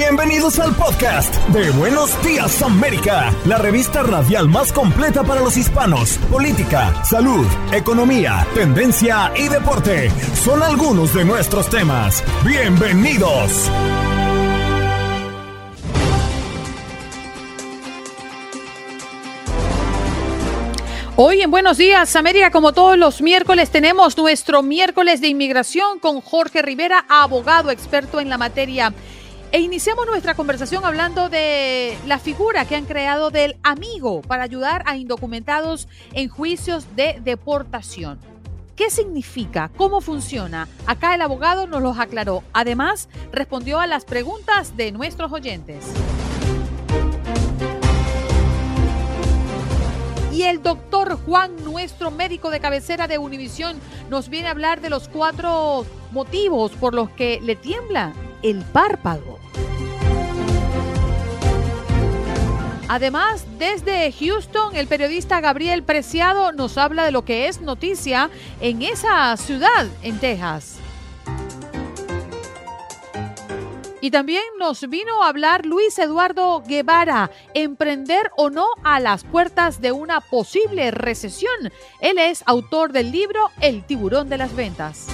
Bienvenidos al podcast de Buenos Días América, la revista radial más completa para los hispanos. Política, salud, economía, tendencia y deporte son algunos de nuestros temas. Bienvenidos. Hoy en Buenos Días América, como todos los miércoles, tenemos nuestro miércoles de inmigración con Jorge Rivera, abogado experto en la materia. E iniciamos nuestra conversación hablando de la figura que han creado del amigo para ayudar a indocumentados en juicios de deportación. ¿Qué significa? ¿Cómo funciona? Acá el abogado nos los aclaró. Además, respondió a las preguntas de nuestros oyentes. Y el doctor Juan, nuestro médico de cabecera de Univisión, nos viene a hablar de los cuatro motivos por los que le tiembla el párpado. Además, desde Houston, el periodista Gabriel Preciado nos habla de lo que es noticia en esa ciudad, en Texas. Y también nos vino a hablar Luis Eduardo Guevara, emprender o no a las puertas de una posible recesión. Él es autor del libro El tiburón de las ventas.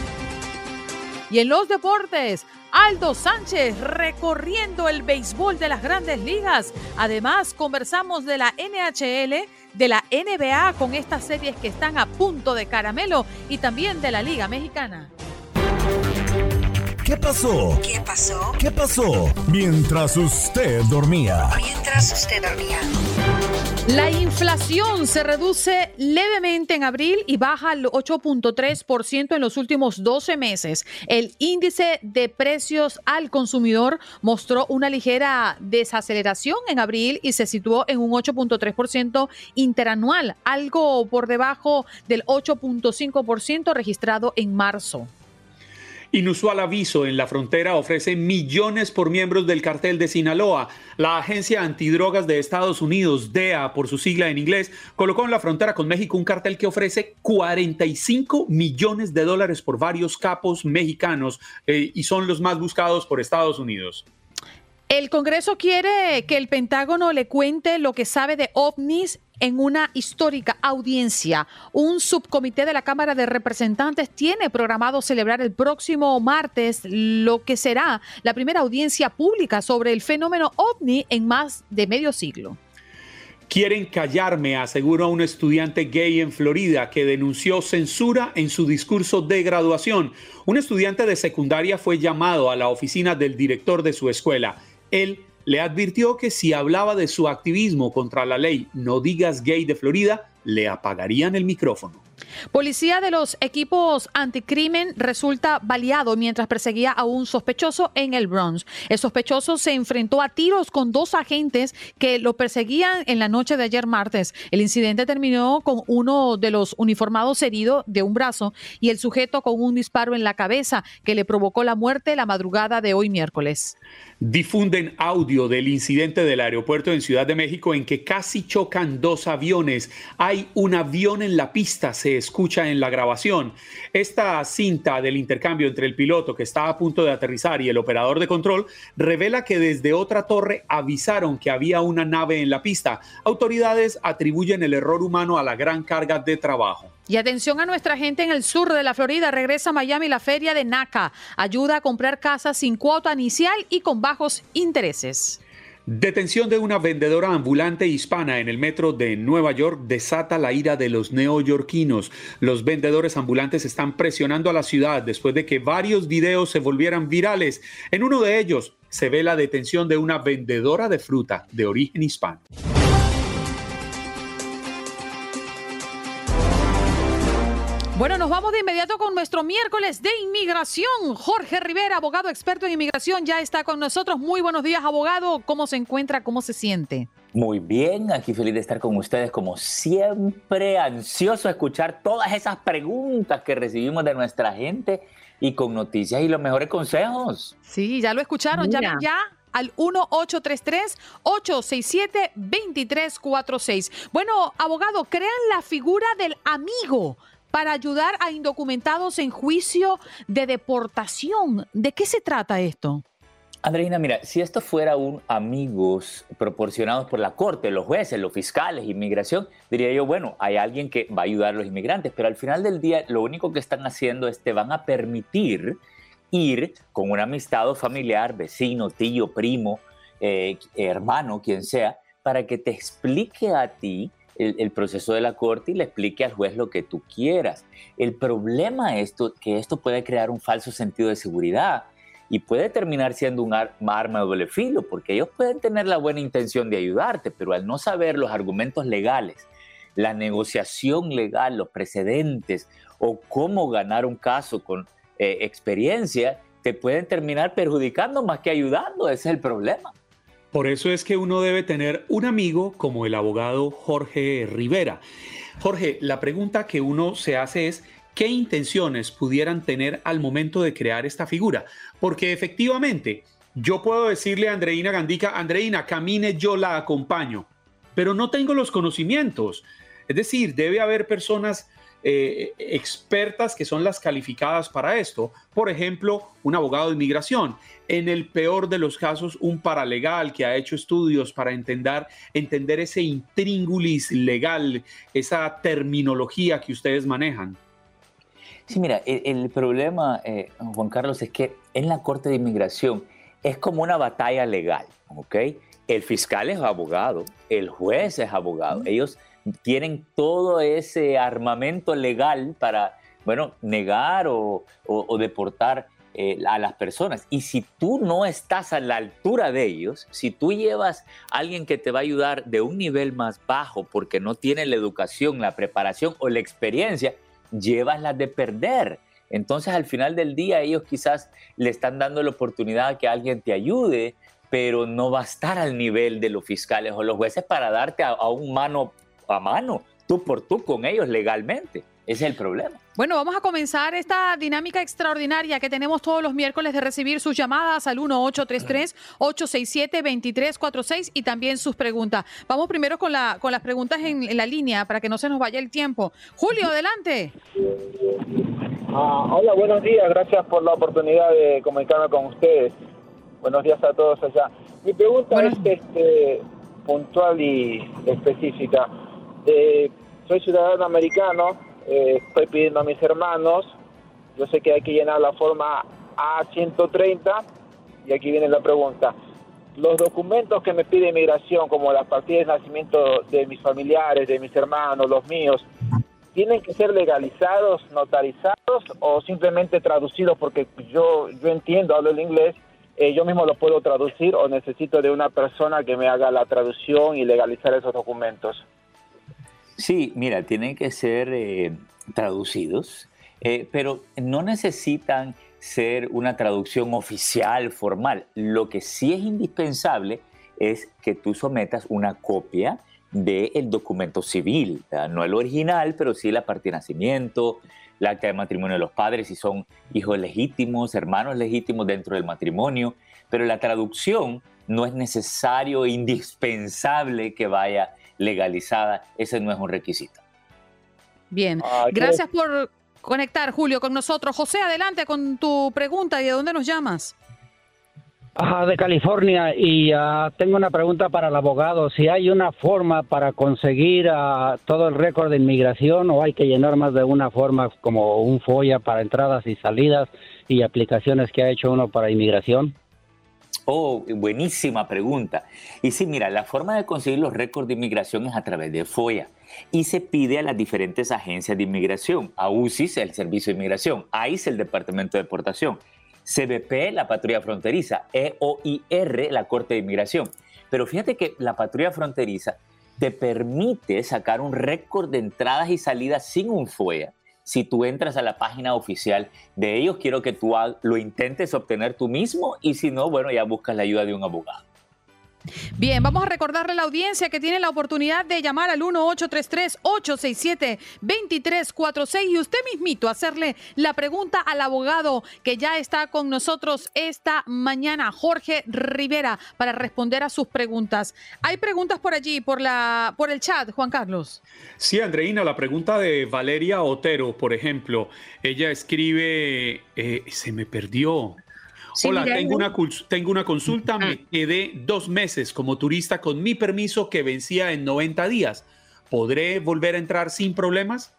Y en los deportes, Aldo Sánchez recorriendo el béisbol de las grandes ligas. Además, conversamos de la NHL, de la NBA con estas series que están a punto de caramelo y también de la Liga Mexicana. ¿Qué pasó? ¿Qué pasó? ¿Qué pasó? Mientras usted dormía. Mientras usted dormía. La inflación se reduce levemente en abril y baja al 8.3% en los últimos 12 meses. El índice de precios al consumidor mostró una ligera desaceleración en abril y se situó en un 8.3% interanual, algo por debajo del 8.5% registrado en marzo. Inusual aviso en la frontera ofrece millones por miembros del cartel de Sinaloa. La agencia antidrogas de Estados Unidos, DEA por su sigla en inglés, colocó en la frontera con México un cartel que ofrece 45 millones de dólares por varios capos mexicanos eh, y son los más buscados por Estados Unidos. El Congreso quiere que el Pentágono le cuente lo que sabe de ovnis en una histórica audiencia. Un subcomité de la Cámara de Representantes tiene programado celebrar el próximo martes lo que será la primera audiencia pública sobre el fenómeno ovni en más de medio siglo. Quieren callarme, aseguró un estudiante gay en Florida que denunció censura en su discurso de graduación. Un estudiante de secundaria fue llamado a la oficina del director de su escuela. Él le advirtió que si hablaba de su activismo contra la ley No digas gay de Florida, le apagarían el micrófono. Policía de los equipos anticrimen resulta baleado mientras perseguía a un sospechoso en el Bronx. El sospechoso se enfrentó a tiros con dos agentes que lo perseguían en la noche de ayer martes. El incidente terminó con uno de los uniformados herido de un brazo y el sujeto con un disparo en la cabeza que le provocó la muerte la madrugada de hoy miércoles difunden audio del incidente del aeropuerto en Ciudad de México en que casi chocan dos aviones. Hay un avión en la pista, se escucha en la grabación. Esta cinta del intercambio entre el piloto que está a punto de aterrizar y el operador de control revela que desde otra torre avisaron que había una nave en la pista. Autoridades atribuyen el error humano a la gran carga de trabajo. Y atención a nuestra gente en el sur de la Florida. Regresa a Miami la feria de NACA. Ayuda a comprar casas sin cuota inicial y con bajos intereses. Detención de una vendedora ambulante hispana en el metro de Nueva York desata la ira de los neoyorquinos. Los vendedores ambulantes están presionando a la ciudad después de que varios videos se volvieran virales. En uno de ellos se ve la detención de una vendedora de fruta de origen hispano. Bueno, nos vamos de inmediato con nuestro miércoles de inmigración. Jorge Rivera, abogado experto en inmigración, ya está con nosotros. Muy buenos días, abogado. ¿Cómo se encuentra? ¿Cómo se siente? Muy bien, aquí feliz de estar con ustedes como siempre, ansioso de escuchar todas esas preguntas que recibimos de nuestra gente y con noticias y los mejores consejos. Sí, ya lo escucharon, ya ya al 1833-867-2346. Bueno, abogado, crean la figura del amigo para ayudar a indocumentados en juicio de deportación. ¿De qué se trata esto? Andreina, mira, si esto fuera un amigos proporcionados por la corte, los jueces, los fiscales, inmigración, diría yo, bueno, hay alguien que va a ayudar a los inmigrantes, pero al final del día lo único que están haciendo es te van a permitir ir con un amistad familiar, vecino, tío, primo, eh, hermano, quien sea, para que te explique a ti el, proceso de la corte y le explique al juez lo que tú quieras. El problema es que esto puede crear un falso sentido de seguridad y puede terminar siendo un arma de doble filo, porque ellos pueden tener la buena intención de ayudarte, pero al no saber los argumentos legales, la negociación legal, los precedentes o cómo ganar un caso con eh, experiencia, te pueden terminar perjudicando más que ayudando. Ese es el problema. Por eso es que uno debe tener un amigo como el abogado Jorge Rivera. Jorge, la pregunta que uno se hace es, ¿qué intenciones pudieran tener al momento de crear esta figura? Porque efectivamente, yo puedo decirle a Andreina Gandica, Andreina, camine, yo la acompaño, pero no tengo los conocimientos. Es decir, debe haber personas eh, expertas que son las calificadas para esto. Por ejemplo, un abogado de inmigración. En el peor de los casos, un paralegal que ha hecho estudios para entender, entender ese intríngulis legal, esa terminología que ustedes manejan. Sí, mira, el, problema, eh, Juan Carlos, es que en la Corte de Inmigración es como una batalla legal, ¿ok? El fiscal es abogado, el juez es abogado. Ellos tienen todo ese armamento legal para, bueno, negar o, deportar eh, a las personas. Y si tú no estás a la altura de ellos, si tú llevas a alguien que te va a ayudar de un nivel más bajo porque no tiene la educación, la preparación o la experiencia, llevas la de perder. Entonces al final del día ellos quizás le están dando la oportunidad a que alguien te ayude, pero no va a estar al nivel de los fiscales o los jueces para darte a, a un mano a mano, tú por tú con ellos legalmente. Ese es el problema. Bueno, vamos a comenzar esta dinámica extraordinaria que tenemos todos los miércoles de recibir sus llamadas al 1-833-867-2346 y también sus preguntas. Vamos primero con, la, con las preguntas en, la línea para que no se nos vaya el tiempo. Julio, adelante. Ah, hola, buenos días. Gracias por la oportunidad de comunicarme con ustedes. Buenos días a todos allá. Mi pregunta es este, puntual y específica. Eh, soy ciudadano americano, eh, estoy pidiendo a mis hermanos, yo sé que hay que llenar la forma A130 y aquí viene la pregunta. Los documentos que me pide inmigración, como las partidas de nacimiento de mis familiares, de mis hermanos, los míos, ¿tienen que ser legalizados, notarizados o simplemente traducidos? Porque yo, yo entiendo, hablo el inglés, eh, yo mismo lo puedo traducir o necesito de una persona que me haga la traducción y legalizar esos documentos. Sí, mira, tienen que ser eh, traducidos, eh, pero no necesitan ser una traducción oficial, formal. Lo que sí es indispensable es que tú sometas una copia del documento civil, no el original, pero sí la parte de nacimiento, la acta de matrimonio de los padres, si son hijos legítimos, hermanos legítimos dentro del matrimonio, pero la traducción no es necesario, e indispensable que vaya legalizada, ese no es un requisito. Bien, ah, gracias por conectar, Julio, con nosotros. José, adelante con tu pregunta y de dónde nos llamas. Ajá, de California y ah, tengo una pregunta para el abogado. Si hay una forma para conseguir ah, todo el récord de inmigración o hay que llenar más de una forma como un FOIA para entradas y salidas y aplicaciones que ha hecho uno para inmigración. Oh, buenísima pregunta. Y sí, mira, la forma de conseguir los récords de inmigración es a través de FOIA y se pide a las diferentes agencias de inmigración, a UCIS, el Servicio de Inmigración, ICE, el Departamento de Deportación, CBP, la patrulla fronteriza, EOIR, la Corte de Inmigración. Pero fíjate que la patrulla fronteriza te permite sacar un récord de entradas y salidas sin un FOIA si tú entras a la página oficial de ellos, quiero que tú lo intentes obtener tú mismo y si no, bueno, ya buscas la ayuda de un abogado. Bien, vamos a recordarle a la audiencia que tiene la oportunidad de llamar al 1-833-867-2346 y usted mismito hacerle la pregunta al abogado que ya está con nosotros esta mañana, Jorge Rivera, para responder a sus preguntas. Hay preguntas por allí, por, la, por el chat, Juan Carlos. Sí, Andreina, la pregunta de Valeria Otero, por ejemplo. Ella escribe, eh, se me perdió. Hola, tengo una, tengo una consulta. Me ah. quedé dos meses como turista con mi permiso que vencía en 90 días. ¿Podré volver a entrar sin problemas?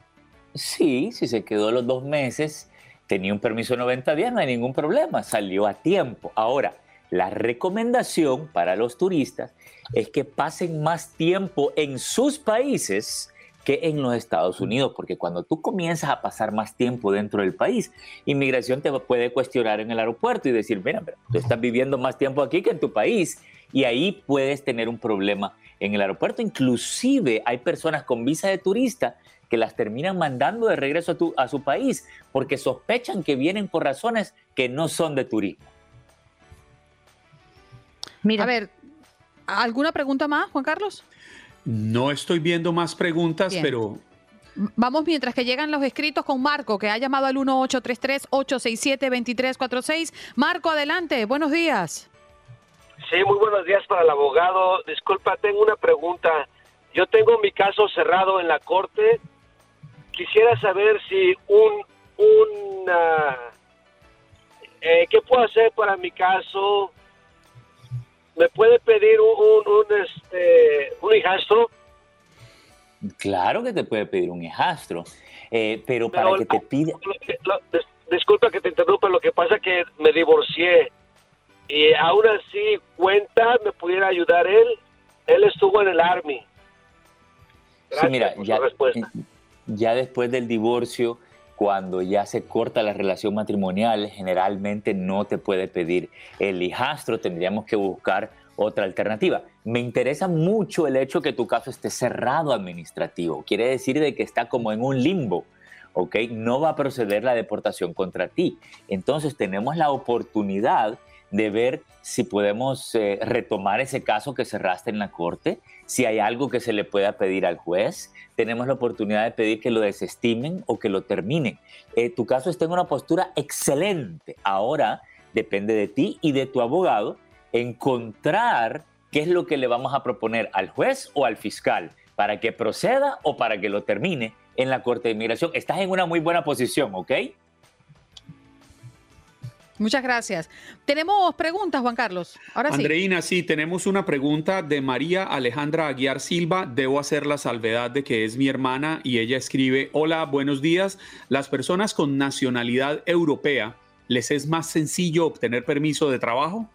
Sí, si se quedó los dos meses, tenía un permiso de 90 días, no hay ningún problema, salió a tiempo. Ahora, la recomendación para los turistas es que pasen más tiempo en sus países que en los Estados Unidos, porque cuando tú comienzas a pasar más tiempo dentro del país, inmigración te puede cuestionar en el aeropuerto y decir, mira, pero tú estás viviendo más tiempo aquí que en tu país, y ahí puedes tener un problema en el aeropuerto. Inclusive hay personas con visa de turista que las terminan mandando de regreso a, a su país porque sospechan que vienen por razones que no son de turismo. Mira, a ver, ¿alguna pregunta más, Juan Carlos? No estoy viendo más preguntas, pero... Vamos mientras que llegan los escritos con Marco, que ha llamado al 1833-867-2346. Marco, adelante, buenos días. Sí, muy buenos días para el abogado. Disculpa, tengo una pregunta. Yo tengo mi caso cerrado en la corte. Quisiera saber si un... un eh, ¿Qué puedo hacer para mi caso? ¿Me puede pedir un, un, este, un hijastro? Claro que te puede pedir un hijastro, eh, pero, para que te pida... disculpa que te interrumpa, lo que pasa es que me divorcié y aún así cuenta, me pudiera ayudar él. Él estuvo en el Army. sí, mira, ya, ya después del divorcio cuando ya se corta la relación matrimonial, generalmente no te puede pedir el hijastro, tendríamos que buscar otra alternativa. Me interesa mucho el hecho que tu caso esté cerrado administrativo, quiere decir de que está como en un limbo. ¿ok? No va a proceder la deportación contra ti. Entonces tenemos la oportunidad de ver si podemos eh, retomar ese caso que cerraste en la corte, si hay algo que se le pueda pedir al juez, tenemos la oportunidad de pedir que lo desestimen o que lo terminen. Eh, tu caso está en una postura excelente. Ahora depende de ti y de tu abogado encontrar qué es lo que le vamos a proponer al juez o al fiscal para que proceda o para que lo termine en la Corte de Inmigración. Estás en una muy buena posición, ¿ok? Muchas gracias. Tenemos preguntas, Juan Carlos. Ahora Andreina, sí. tenemos una pregunta de María Alejandra Aguiar Silva. Debo hacer la salvedad de que es mi hermana y ella escribe, hola, buenos días. Las personas con nacionalidad europea, ¿les es más sencillo obtener permiso de trabajo?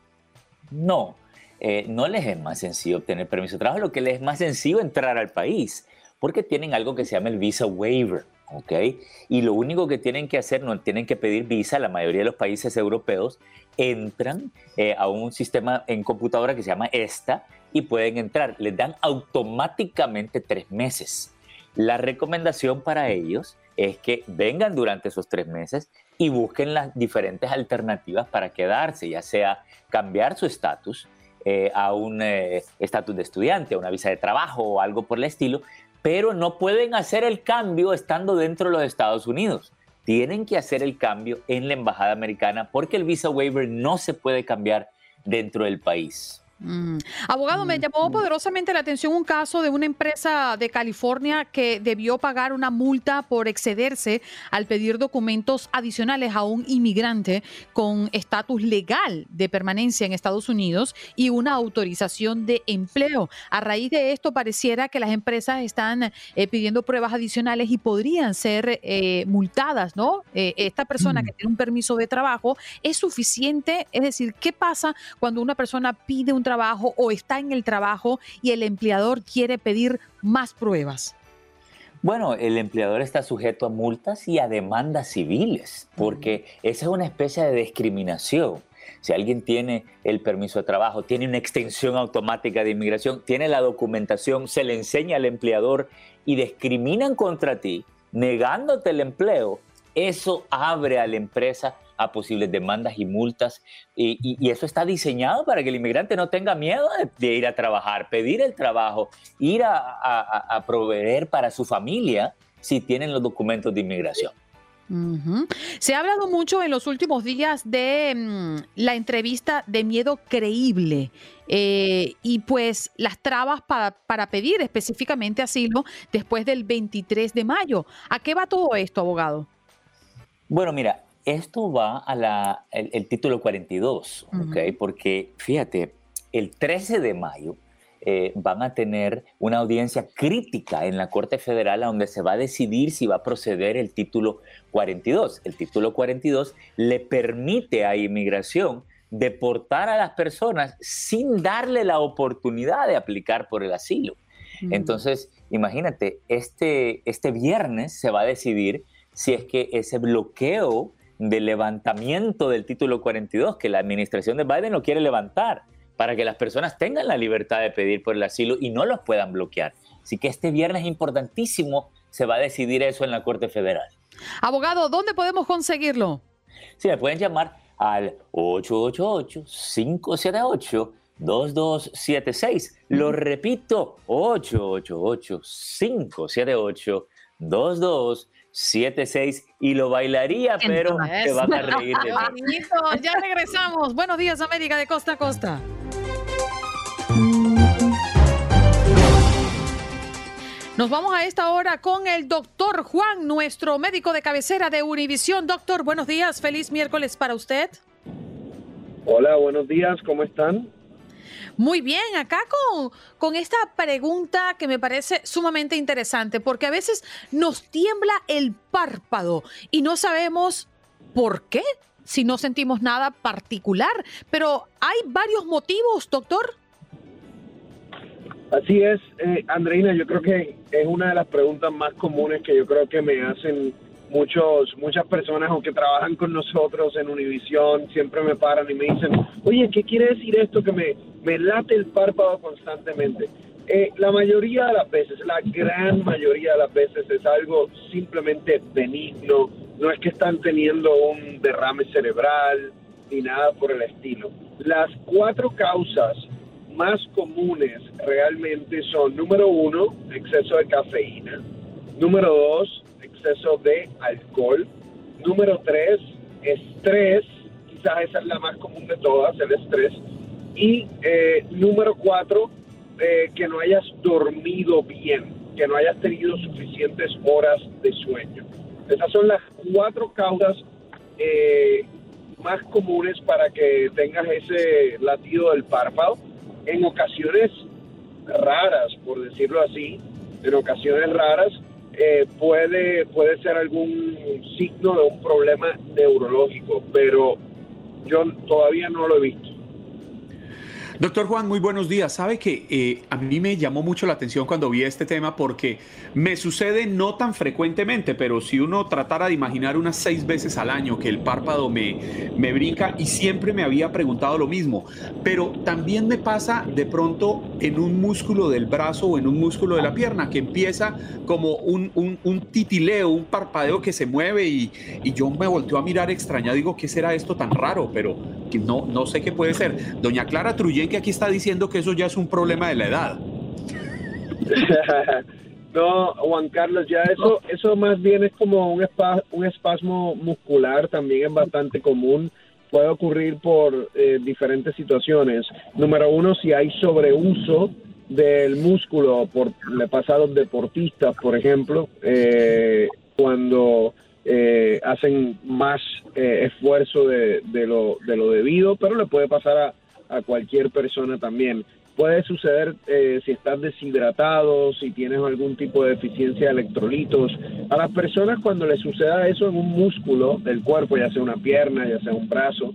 No, eh, no les es más sencillo obtener permiso de trabajo, lo que les es más sencillo entrar al país, porque tienen algo que se llama el visa waiver. ¿Ok? Y lo único que tienen que hacer, no tienen que pedir visa, la mayoría de los países europeos entran eh, a un sistema en computadora que se llama ESTA y pueden entrar, les dan automáticamente tres meses. La recomendación para ellos es que vengan durante esos tres meses y busquen las diferentes alternativas para quedarse, ya sea cambiar su estatus, eh, a un eh, estatus de estudiante, a una visa de trabajo o algo por el estilo, pero no pueden hacer el cambio estando dentro de los Estados Unidos. Tienen que hacer el cambio en la embajada americana porque el visa waiver no se puede cambiar dentro del país. Mm. Abogado, me llamó poderosamente la atención un caso de una empresa de California que debió pagar una multa por excederse al pedir documentos adicionales a un inmigrante con estatus legal de permanencia en Estados Unidos y una autorización de empleo. A raíz de esto, pareciera que las empresas están eh, pidiendo pruebas adicionales y podrían ser eh, multadas, ¿no? Eh, esta persona mm. que tiene un permiso de trabajo es suficiente, es decir, ¿qué pasa cuando una persona pide un trabajo? Trabajo o está en el trabajo y el empleador quiere pedir más pruebas? Bueno, el empleador está sujeto a multas y a demandas civiles, porque esa es una especie de discriminación. Si alguien tiene el permiso de trabajo, tiene una extensión automática de inmigración, tiene la documentación, se le enseña al empleador y discriminan contra ti, negándote el empleo, eso abre a la empresa a posibles demandas y multas. Y, eso está diseñado para que el inmigrante no tenga miedo de, ir a trabajar, pedir el trabajo, ir a, proveer para su familia si tienen los documentos de inmigración. Se ha hablado mucho en los últimos días de mm, la entrevista de miedo creíble eh, y pues las trabas para pedir específicamente asilo después del 23 de mayo. ¿A qué va todo esto, abogado? Bueno, mira, esto va a la, el, título 42, Porque fíjate, el 13 de mayo eh, van a tener una audiencia crítica en la Corte Federal donde se va a decidir si va a proceder el título 42. El título 42 le permite a inmigración deportar a las personas sin darle la oportunidad de aplicar por el asilo. Entonces, imagínate, este, este viernes se va a decidir si es que ese bloqueo de levantamiento del título 42 que la administración de Biden no quiere levantar para que las personas tengan la libertad de pedir por el asilo y no los puedan bloquear. Así que este viernes importantísimo se va a decidir eso en la Corte Federal. Abogado, ¿dónde podemos conseguirlo? Sí, me pueden llamar al 888-578-2276. Lo repito, 888-578-2276. 7-6 y lo bailaría, pero te van a reír de mí. Ya regresamos. Buenos días, América de costa a costa. Nos vamos a esta hora con el doctor Juan, nuestro médico de cabecera de Univisión. Doctor, buenos días. Feliz miércoles para usted. Hola, buenos días. ¿Cómo están? Muy bien, acá con, con esta pregunta que me parece sumamente interesante, porque a veces nos tiembla el párpado y no sabemos por qué, si no sentimos nada particular, pero hay varios motivos, doctor. Así es, eh, Andreina, yo creo que es una de las preguntas más comunes que yo creo que me hacen muchos, muchas personas o que trabajan con nosotros en Univisión siempre me paran y me dicen, oye, ¿qué quiere decir esto que me, me late el párpado constantemente? Eh, la mayoría de las veces, la gran mayoría de las veces es algo simplemente benigno, no es que están teniendo un derrame cerebral ni nada por el estilo. Las cuatro causas más comunes realmente son, número uno, exceso de cafeína, número dos, exceso de alcohol. Número tres, estrés. Quizás esa es la más común de todas, el estrés. Y eh, número cuatro, eh, que no hayas dormido bien, que no hayas tenido suficientes horas de sueño. Esas son las cuatro causas eh, más comunes para que tengas ese latido del párpado. En ocasiones raras, por decirlo así, en ocasiones raras, eh, puede, puede ser algún signo de un problema neurológico, pero yo todavía no lo he visto. Doctor Juan, muy buenos días. Sabe que eh, a mí me llamó mucho la atención cuando vi este tema porque me sucede no tan frecuentemente, pero si uno tratara de imaginar unas seis veces al año que el párpado me, me brinca y siempre me había preguntado lo mismo, pero también me pasa de pronto en un músculo del brazo o en un músculo de la pierna que empieza como un, un, titileo, un parpadeo que se mueve y, y, yo me volteo a mirar extrañado, digo, ¿qué será esto tan raro? Pero no, no sé qué puede ser. Doña Clara Truyen que aquí está diciendo que eso ya es un problema de la edad. no, Juan Carlos, ya eso, eso más bien es como un, un espasmo muscular, también es bastante común. Puede ocurrir por eh, diferentes situaciones. Número uno, si hay sobreuso del músculo, por, le pasa a los deportistas, por ejemplo, eh, cuando eh, hacen más esfuerzo de, de, lo, de lo debido, pero le puede pasar a, a cualquier persona también. Puede suceder eh, si estás deshidratado, si tienes algún tipo de deficiencia de electrolitos. A las personas cuando les suceda eso en un músculo del cuerpo, ya sea una pierna, ya sea un brazo,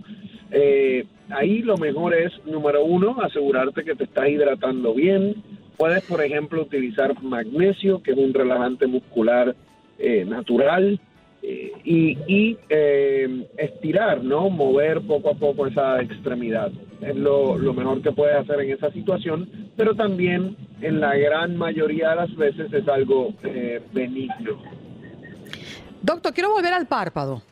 eh, ahí lo mejor es, número uno, asegurarte que te estás hidratando bien. Puedes, por ejemplo, utilizar magnesio, que es un relajante muscular eh, natural. Eh, y, eh, estirar, ¿no? Mover poco a poco esa extremidad. Es lo, mejor que puedes hacer en esa situación, pero también en la gran mayoría de las veces es algo eh, benigno. Doctor, quiero volver al párpado,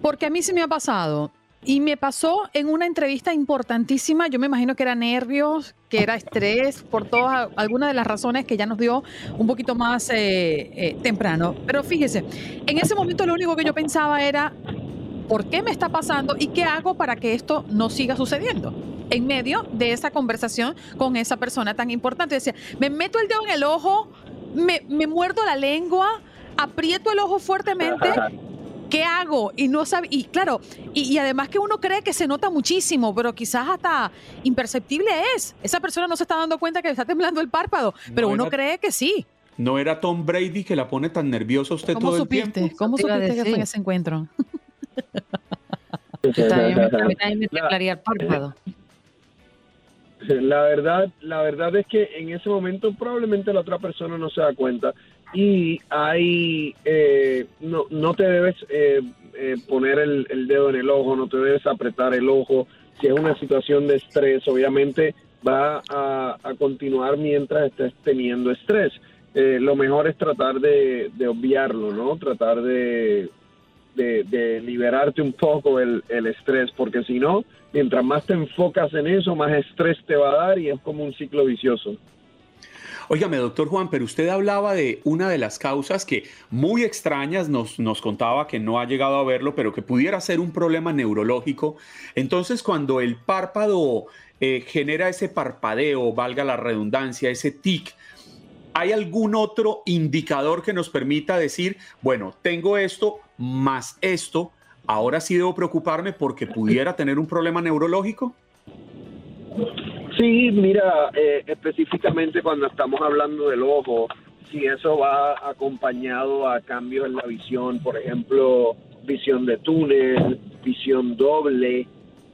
porque a mí se me ha pasado. Y me pasó en una entrevista importantísima, yo me imagino que era nervios, que era estrés, por todas algunas de las razones que ya nos dio un poquito más eh, eh, temprano. Pero fíjese, en ese momento lo único que yo pensaba era, ¿por qué me está pasando y qué hago para que esto no siga sucediendo? En medio de esa conversación con esa persona tan importante, decía, me meto el dedo en el ojo, me, me muerdo la lengua, aprieto el ojo fuertemente ¿qué hago? Y no sabe, y claro, y, además que uno cree que se nota muchísimo, pero quizás hasta imperceptible es. Esa persona no se está dando cuenta que le está temblando el párpado, pero uno cree que sí. ¿No era Tom Brady que la pone tan nerviosa usted todo el tiempo? ¿Cómo supiste que fue en ese encuentro? también me temblaría el párpado. La verdad, la verdad es que en ese momento probablemente la otra persona no se da cuenta y hay eh, no, no te debes eh, eh, poner el, dedo en el ojo, no te debes apretar el ojo. Si es una situación de estrés, obviamente va a, continuar mientras estés teniendo estrés. lo mejor es tratar de, obviarlo, ¿no? Tratar de, de, liberarte un poco el, el estrés, porque si no, mientras más te enfocas en eso, más estrés te va a dar y es como un ciclo vicioso. Óigame, doctor Juan, pero usted hablaba de una de las causas que muy extrañas nos, nos contaba que no ha llegado a verlo, pero que pudiera ser un problema neurológico. Entonces, cuando el párpado eh, genera ese parpadeo, valga la redundancia, ese tic, ¿hay algún otro indicador que nos permita decir, bueno, tengo esto más esto, ahora sí debo preocuparme porque pudiera tener un problema neurológico? Sí, mira, eh, específicamente cuando estamos hablando del ojo, si eso va acompañado a cambios en la visión, por ejemplo, visión de túnel, visión doble,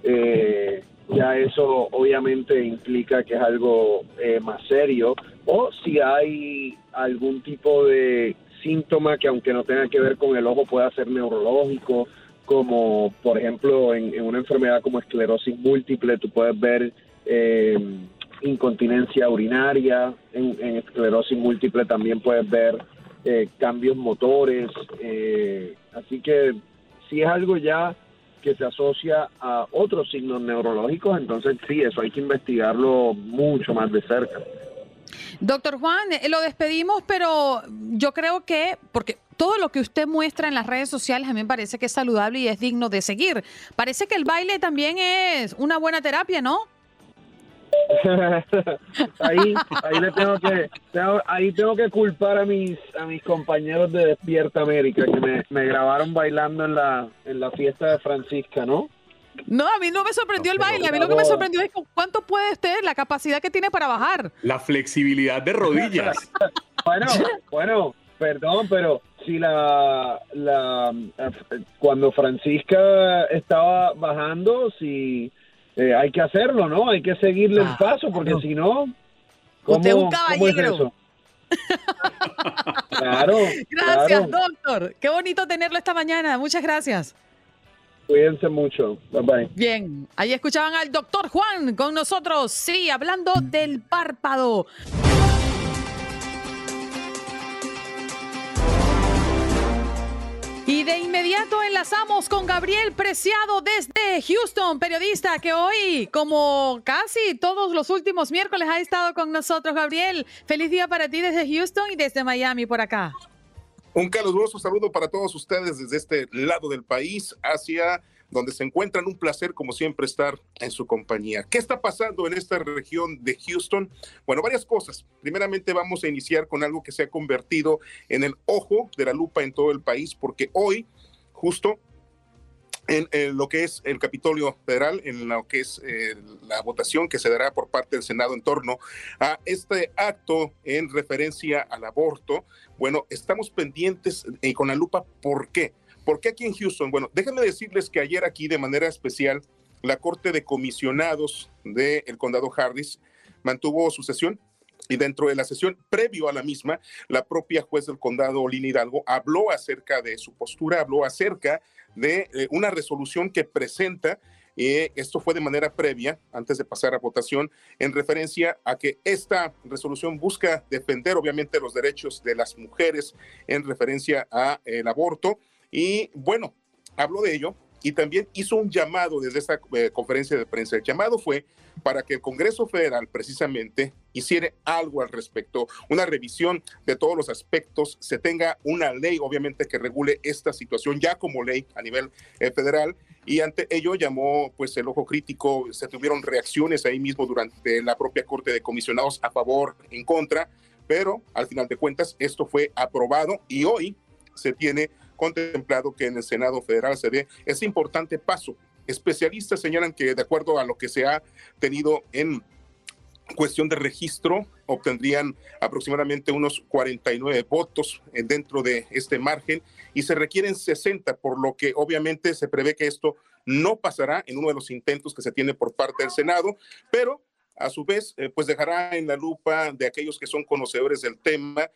eh, ya eso obviamente implica que es algo eh, más serio, o si hay algún tipo de síntoma que aunque no tenga que ver con el ojo pueda ser neurológico, como por ejemplo en una enfermedad como esclerosis múltiple, tú puedes ver eh, incontinencia urinaria, en, esclerosis múltiple también puedes ver eh, cambios motores, eh, así que si es algo ya que se asocia a otros signos neurológicos, entonces sí, eso hay que investigarlo mucho más de cerca. Doctor Juan, eh, lo despedimos, pero yo creo que, porque todo lo que usted muestra en las redes sociales a mí me parece que es saludable y es digno de seguir. Parece que el baile también es una buena terapia, ¿no? ahí, ahí le tengo que, ahí tengo que culpar a mis, a mis compañeros de Despierta América que me, grabaron bailando en la, en la fiesta de Francisca, ¿no? No, a mí no me sorprendió el baile, a mí lo que me sorprendió es cuánto puede tener, la capacidad que tiene para bajar. La flexibilidad de rodillas. bueno, bueno, perdón, pero si la, la cuando Francisca estaba bajando, si eh, hay que hacerlo, ¿no? Hay que seguirle el paso, porque si no, ¿cómo, Usted es un caballero. eso? claro. Gracias, doctor. Qué bonito tenerlo esta mañana. Muchas gracias. Cuídense mucho. Bye bye. Bien, ahí escuchaban al doctor Juan con nosotros, sí, hablando del párpado. Y de inmediato enlazamos con Gabriel Preciado desde Houston, periodista que hoy, como casi todos los últimos miércoles, ha estado con nosotros. Gabriel, feliz día para ti desde Houston y desde Miami por acá. Un caluroso saludo para todos ustedes desde este lado del país hacia donde se encuentran. Un placer, como siempre, estar en su compañía. ¿Qué está pasando en esta región de Houston? Bueno, varias cosas. Primeramente, vamos a iniciar con algo que se ha convertido en el ojo de la lupa en todo el país, porque hoy, justo en, lo que es el Capitolio Federal, en lo que es eh, la votación que se dará por parte del Senado en torno a este acto en referencia al aborto. Bueno, estamos pendientes y con la lupa, ¿por qué? ¿Por qué aquí en Houston? Bueno, déjenme decirles que ayer aquí de manera especial la Corte de Comisionados del Condado Harris mantuvo su sesión y dentro de la sesión, previo a la misma, la propia juez del condado, Lina Hidalgo, habló acerca de su postura, habló acerca de eh, una resolución que presenta Eh, esto fue de manera previa, antes de pasar a votación, en referencia a que esta resolución busca defender obviamente los derechos de las mujeres en referencia a el aborto. Y bueno, habló de ello y también hizo un llamado desde esta eh, conferencia de prensa. El llamado fue para que el Congreso Federal precisamente hiciera algo al respecto, una revisión de todos los aspectos, se tenga una ley obviamente que regule esta situación ya como ley a nivel eh, federal y ante ello llamó pues el ojo crítico, se tuvieron reacciones ahí mismo durante la propia Corte de Comisionados a favor, en contra, pero al final de cuentas esto fue aprobado y hoy se tiene contemplado que en el Senado Federal se dé ese importante paso. Especialistas señalan que de acuerdo a lo que se ha tenido en cuestión de registro, obtendrían aproximadamente unos 49 votos dentro de este margen y se requieren 60, por lo que obviamente se prevé que esto no pasará en uno de los intentos que se tiene por parte del Senado, pero a su vez, eh, pues dejará en la lupa de aquellos que son conocedores del tema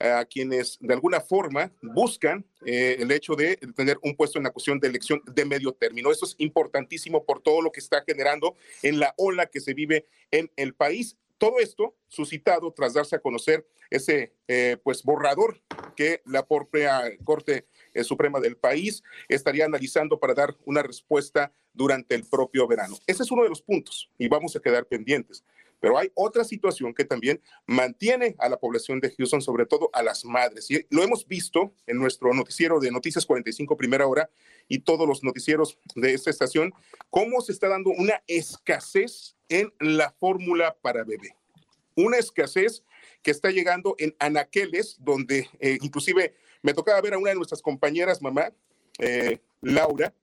a quienes de alguna forma buscan eh, el hecho de tener un puesto en la cuestión de elección de medio término. Eso es importantísimo por todo lo que está generando en la ola que se vive en el país. Todo esto suscitado tras darse a conocer ese eh, pues borrador que la propia Corte eh, Suprema del país estaría analizando para dar una respuesta durante el propio verano. Ese es uno de los puntos y vamos a quedar pendientes. Pero hay otra situación que también mantiene a la población de Houston, sobre todo a las madres. Y lo hemos visto en nuestro noticiero de Noticias 45 Primera Hora y todos los noticieros de esta estación, cómo se está dando una escasez en la fórmula para bebé. Una escasez que está llegando en anaqueles, donde eh, inclusive me tocaba ver a una de nuestras compañeras, mamá, eh, Laura,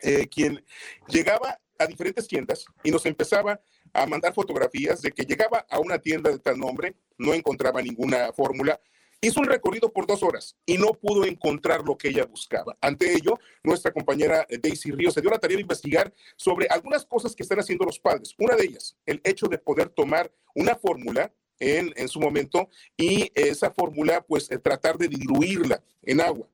eh, quien llegaba a diferentes tiendas y nos empezaba a mandar fotografías de que llegaba a una tienda de tal nombre, no encontraba ninguna fórmula, hizo un recorrido por dos horas y no pudo encontrar lo que ella buscaba. Ante ello, nuestra compañera Daisy Ríos se dio la tarea de investigar sobre algunas cosas que están haciendo los padres. Una de ellas, el hecho de poder tomar una fórmula en, en, su momento y esa fórmula, pues eh, tratar de diluirla en agua.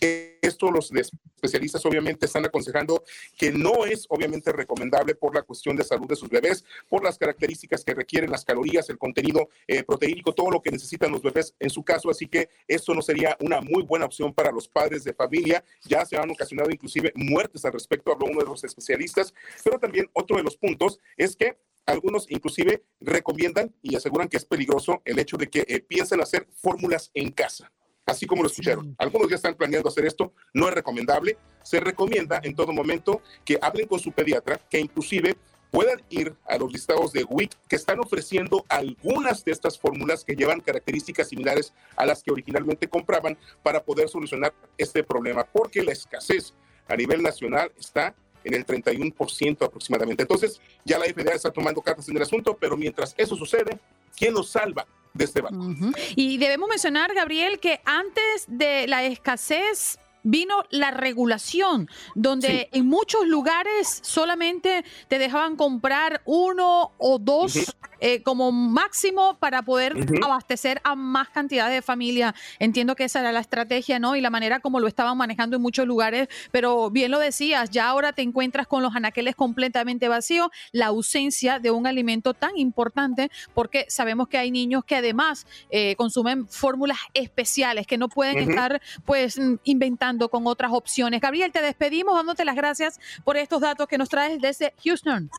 Esto los especialistas obviamente están aconsejando que no es obviamente recomendable por la cuestión de salud de sus bebés, por las características que requieren las calorías, el contenido eh, proteínico, todo lo que necesitan los bebés en su caso. Así que esto no sería una muy buena opción para los padres de familia. Ya se han ocasionado inclusive muertes al respecto, habló uno de los especialistas. Pero también otro de los puntos es que algunos inclusive recomiendan y aseguran que es peligroso el hecho de que eh, piensen hacer fórmulas en casa así como lo escucharon. Algunos ya están planeando hacer esto, no es recomendable. Se recomienda en todo momento que hablen con su pediatra, que inclusive puedan ir a los listados de WIC que están ofreciendo algunas de estas fórmulas que llevan características similares a las que originalmente compraban para poder solucionar este problema, porque la escasez a nivel nacional está en el 31% aproximadamente. Entonces, ya la FDA está tomando cartas en el asunto, pero mientras eso sucede, ¿quién nos salva? de este banco. Y debemos mencionar, Gabriel, que antes de la escasez vino la regulación, donde en muchos lugares solamente te dejaban comprar uno o dos eh, como máximo para poder abastecer a más cantidad de familia. Entiendo que esa era la estrategia, ¿no? Y la manera como lo estaban manejando en muchos lugares, pero bien lo decías, ya ahora te encuentras con los anaqueles completamente vacíos, la ausencia de un alimento tan importante, porque sabemos que hay niños que además eh, consumen fórmulas especiales, que no pueden estar pues inventando con otras opciones. Gabriel, te despedimos dándote las gracias por estos datos que nos traes desde Houston.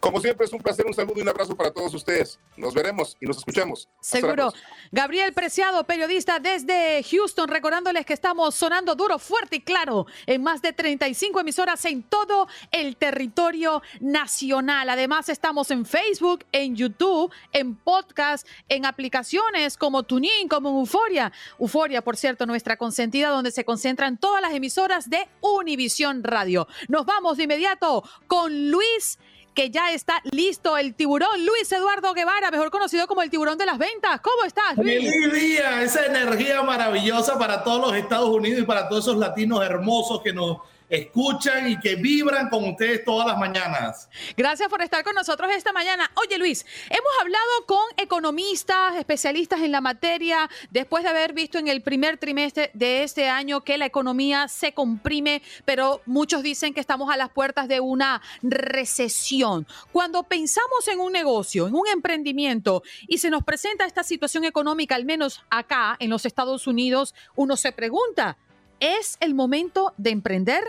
Como siempre, es un placer, un saludo y un abrazo para todos ustedes. Nos veremos y nos escuchamos. Seguro. Gabriel Preciado, periodista desde Houston, recordándoles que estamos sonando duro, fuerte y claro en más de 35 emisoras en todo el territorio nacional. Además, estamos en Facebook, en YouTube, en podcast, en aplicaciones como TuneIn, como Euforia. Euforia, por cierto, nuestra consentida, donde se concentran todas las emisoras de Univisión Radio. Nos vamos de inmediato con Luis que ya está listo el tiburón. Luis Eduardo Guevara, mejor conocido como el tiburón de las ventas. ¿Cómo estás, Luis? Feliz día, esa energía maravillosa para todos los Estados Unidos y para todos esos latinos hermosos que nos escuchan y que vibran con ustedes todas las mañanas. Gracias por estar con nosotros esta mañana. Oye Luis, hemos hablado con economistas, especialistas en la materia, después de haber visto en el primer trimestre de este año que la economía se comprime, pero muchos dicen que estamos a las puertas de una recesión. Cuando pensamos en un negocio, en un emprendimiento, y se nos presenta esta situación económica, al menos acá en los Estados Unidos, uno se pregunta, ¿Es el momento de emprender?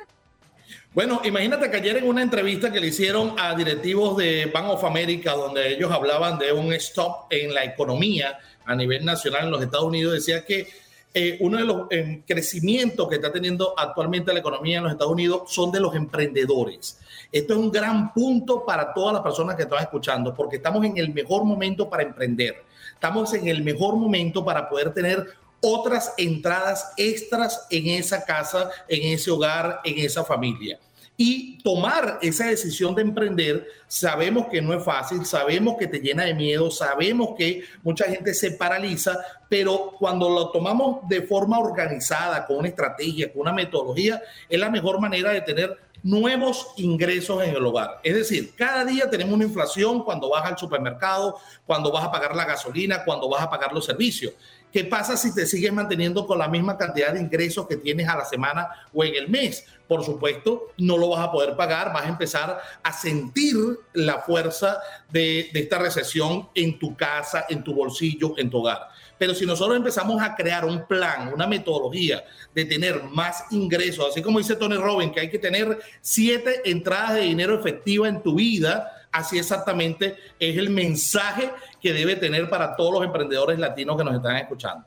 Bueno, imagínate que ayer en una entrevista que le hicieron a directivos de Bank of America, donde ellos hablaban de un stop en la economía a nivel nacional en los Estados Unidos, decía que eh, uno de los eh, crecimientos que está teniendo actualmente la economía en los Estados Unidos son de los emprendedores. Esto es un gran punto para todas las personas que están escuchando, porque estamos en el mejor momento para emprender. Estamos en el mejor momento para poder tener otras entradas extras en esa casa, en ese hogar, en esa familia. Y tomar esa decisión de emprender, sabemos que no es fácil, sabemos que te llena de miedo, sabemos que mucha gente se paraliza, pero cuando lo tomamos de forma organizada, con una estrategia, con una metodología, es la mejor manera de tener nuevos ingresos en el hogar. Es decir, cada día tenemos una inflación cuando vas al supermercado, cuando vas a pagar la gasolina, cuando vas a pagar los servicios. ¿Qué pasa si te sigues manteniendo con la misma cantidad de ingresos que tienes a la semana o en el mes? Por supuesto, no lo vas a poder pagar, vas a empezar a sentir la fuerza de, esta recesión en tu casa, en tu bolsillo, en tu hogar. Pero si nosotros empezamos a crear un plan, una metodología de tener más ingresos, así como dice Tony Robbins, que hay que tener siete entradas de dinero efectiva en tu vida, así exactamente es el mensaje que debe tener para todos los emprendedores latinos que nos están escuchando.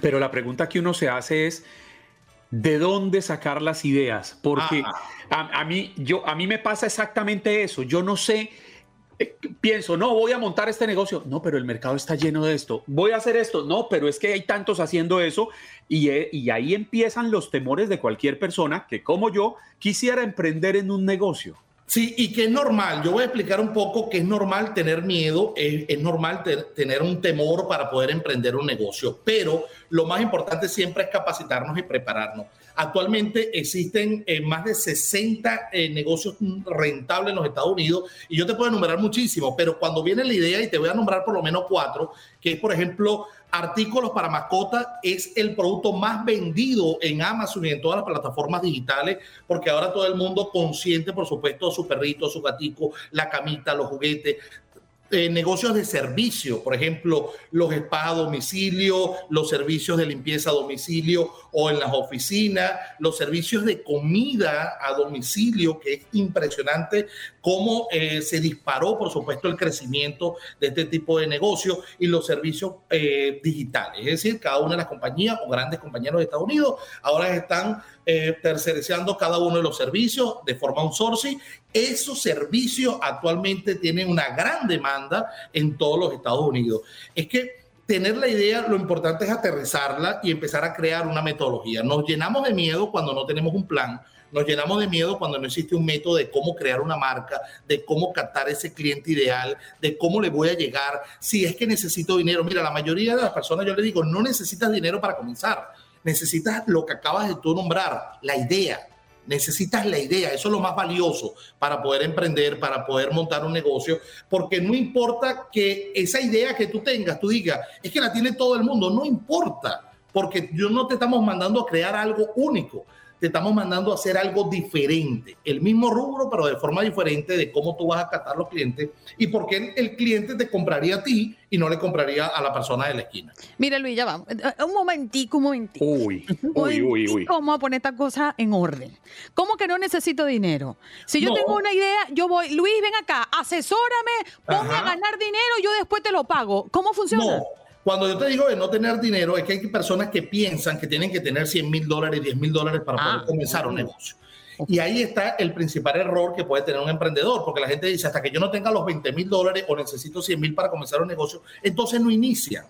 Pero la pregunta que uno se hace es, ¿de dónde sacar las ideas? Porque ah. a, mí, yo, a mí me pasa exactamente eso. Yo no sé, pienso, no, voy a montar este negocio. No, pero el mercado está lleno de esto. Voy a hacer esto. No, pero es que hay tantos haciendo eso. Y, eh, y ahí empiezan los temores de cualquier persona que, como yo, quisiera emprender en un negocio. Sí, y que es normal, yo voy a explicar un poco que es normal tener miedo, es, normal tener un temor para poder emprender un negocio, pero lo más importante siempre es capacitarnos y prepararnos. Actualmente existen eh, más de 60 eh, negocios rentables en los Estados Unidos y yo te puedo enumerar muchísimos, pero cuando viene la idea, y te voy a nombrar por lo menos cuatro, que es por ejemplo artículos para mascota es el producto más vendido en Amazon y en todas las plataformas digitales, porque ahora todo el mundo consciente, por supuesto, su perrito, su gatico, la camita, los juguetes, eh, negocios de servicio, por ejemplo, los spas a domicilio, los servicios de limpieza a domicilio o en las oficinas, los servicios de comida a domicilio, que es impresionante cómo eh, se disparó, por supuesto, el crecimiento de este tipo de negocios y los servicios eh, digitales. Es decir, cada una de las compañías o grandes compañías de Estados Unidos ahora están eh, tercerizando cada uno de los servicios de forma outsourcing. Esos servicios actualmente tienen una gran demanda en todos los Estados Unidos. Es que tener la idea, lo importante es aterrizarla y empezar a crear una metodología. Nos llenamos de miedo cuando no tenemos un plan, nos llenamos de miedo cuando no existe un método de cómo crear una marca, de cómo captar ese cliente ideal, de cómo le voy a llegar, si es que necesito dinero. Mira, la mayoría de las personas yo le digo, no necesitas dinero para comenzar, necesitas lo que acabas de tú nombrar, la idea. Necesitas la idea, eso es lo más valioso para poder emprender, para poder montar un negocio, porque no importa que esa idea que tú tengas, tú digas, es que la tiene todo el mundo, no importa, porque yo no te estamos mandando a crear algo único, te estamos mandando a hacer algo diferente, el mismo rubro, pero de forma diferente de cómo tú vas a captar los clientes y por qué el cliente te compraría a ti y no le compraría a la persona de la esquina. Mire, Luis, ya vamos. Un momentico, un momentico. Uy, uy, uy, uy. ¿Cómo a poner esta cosa en orden? ¿Cómo que no necesito dinero? Si yo tengo una idea, yo voy, Luis, ven acá, asesórame, ponme a ganar dinero, yo después te lo pago. ¿Cómo funciona? No. Cuando yo te digo de no tener dinero, es que hay personas que piensan que tienen que tener 100 mil dólares, 10 mil dólares para poder ah. comenzar un negocio. Y ahí está el principal error que puede tener un emprendedor, porque la gente dice, hasta que yo no tenga los 20 mil dólares o necesito 100 mil para comenzar un negocio, entonces no inicia.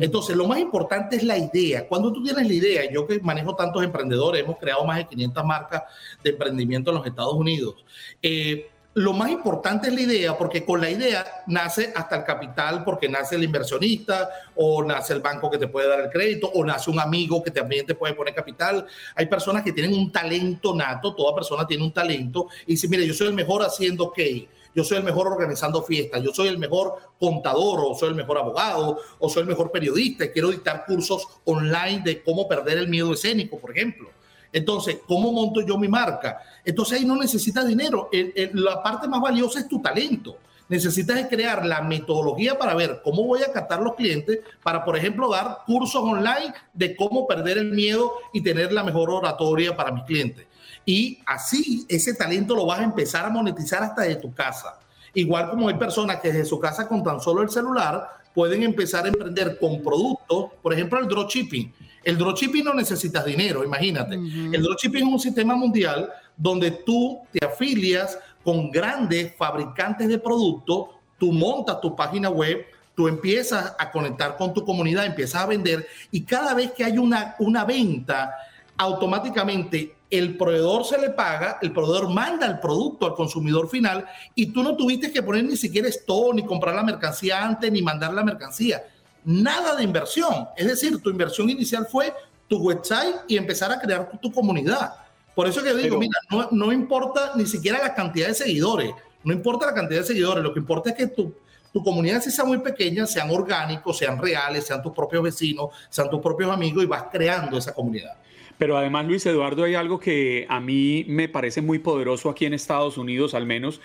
Entonces, lo más importante es la idea. Cuando tú tienes la idea, yo que manejo tantos emprendedores, hemos creado más de 500 marcas de emprendimiento en los Estados Unidos. Eh, lo más importante es la idea, porque con la idea nace hasta el capital, porque nace el inversionista, o nace el banco que te puede dar el crédito, o nace un amigo que también te puede poner capital. Hay personas que tienen un talento nato, toda persona tiene un talento, y dice, mire, yo soy el mejor haciendo cake, yo soy el mejor organizando fiestas, yo soy el mejor contador, o soy el mejor abogado, o soy el mejor periodista, y quiero dictar cursos online de cómo perder el miedo escénico, por ejemplo. Entonces, ¿cómo monto yo mi marca? Entonces ahí no necesitas dinero. la parte más valiosa es tu talento. Necesitas crear la metodología para ver cómo voy a captar los clientes para, por ejemplo, dar cursos online de cómo perder el miedo y tener la mejor oratoria para mis clientes. Y así ese talento lo vas a empezar a monetizar hasta de tu casa. Igual como hay personas que desde su casa con tan solo el celular pueden empezar a emprender con productos, por ejemplo, el dropshipping. El dropshipping no necesitas dinero, imagínate. El dropshipping es un sistema mundial donde tú te afilias con grandes fabricantes de productos, tú montas tu página web, tú empiezas a conectar con tu comunidad, empiezas a vender y cada vez que hay una, una venta, automáticamente el proveedor se le paga, el proveedor manda el producto al consumidor final y tú no tuviste que poner ni siquiera esto, ni comprar la mercancía antes, ni mandar la mercancía nada de inversión. Es decir, tu inversión inicial fue tu website y empezar a crear tu, comunidad. Por eso que digo, mira, no, importa ni siquiera la cantidad de seguidores, no importa la cantidad de seguidores, lo que importa es que tu, tu comunidad, si sea muy pequeña, sean orgánicos, sean reales, sean tus propios vecinos, sean tus propios amigos y vas creando esa comunidad. Pero además, Luis Eduardo, hay algo que a mí me parece muy poderoso aquí en Estados Unidos, al menos,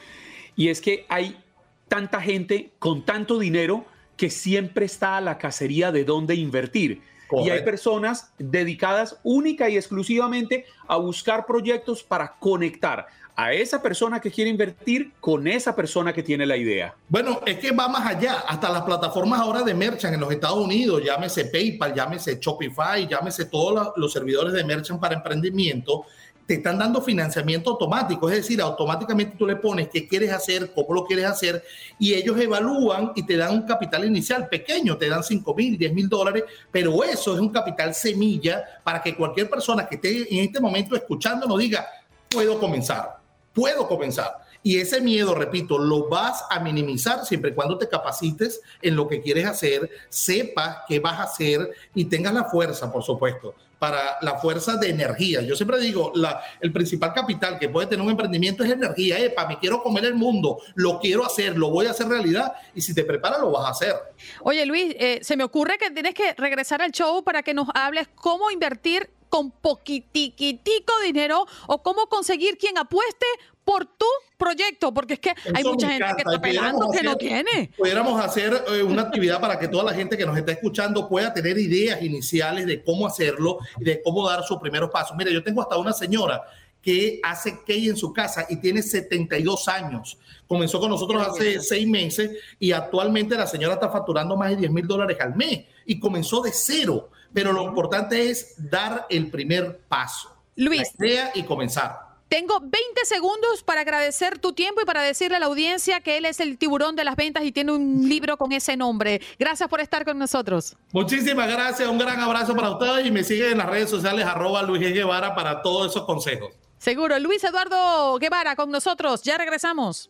y es que hay tanta gente con tanto dinero que siempre está a la cacería de dónde invertir. Y hay personas dedicadas única y exclusivamente a buscar proyectos para conectar a esa persona que quiere invertir con esa persona que tiene la idea. Bueno, es que va más allá. Hasta las plataformas ahora de merchant en los Estados Unidos, llámese PayPal, llámese Shopify, llámese todos los servidores de merchant para emprendimiento, te están dando financiamiento automático, es decir, automáticamente tú le pones qué quieres hacer, cómo lo quieres hacer, y ellos evalúan y te dan un capital inicial pequeño, te dan 5 mil, 10 mil dólares, pero eso es un capital semilla para que cualquier persona que esté en este momento escuchando nos diga, puedo comenzar, puedo comenzar. Y ese miedo, repito, lo vas a minimizar siempre y cuando te capacites en lo que quieres hacer, sepas qué vas a hacer y tengas la fuerza, por supuesto, para la fuerza de energía. Yo siempre digo, el principal capital que puede tener un emprendimiento es energía. Epa, me quiero comer el mundo, lo quiero hacer, lo voy a hacer realidad y si te preparas lo vas a hacer. Oye Luis, eh, se me ocurre que tienes que regresar al show para que nos hables cómo invertir con poquitiquitico dinero o cómo conseguir quien apueste por tu proyecto, porque es que hay mucha gente que está pelando que no tiene. Pudiéramos hacer eh, una actividad para que toda la gente que nos está escuchando pueda tener ideas iniciales de cómo hacerlo y de cómo dar sus primeros pasos. Mire, yo tengo hasta una señora que hace cake en su casa y tiene 72 años. Comenzó con nosotros hace seis meses y actualmente la señora está facturando más de 10 mil dólares al mes y comenzó de cero. Pero lo importante es dar el primer paso. Luis. La idea y comenzar. Tengo 20 segundos para agradecer tu tiempo y para decirle a la audiencia que él es el tiburón de las ventas y tiene un libro con ese nombre. Gracias por estar con nosotros. Muchísimas gracias, un gran abrazo para ustedes y me siguen en las redes sociales arroba Luis Guevara para todos esos consejos. Seguro, Luis Eduardo Guevara con nosotros. Ya regresamos.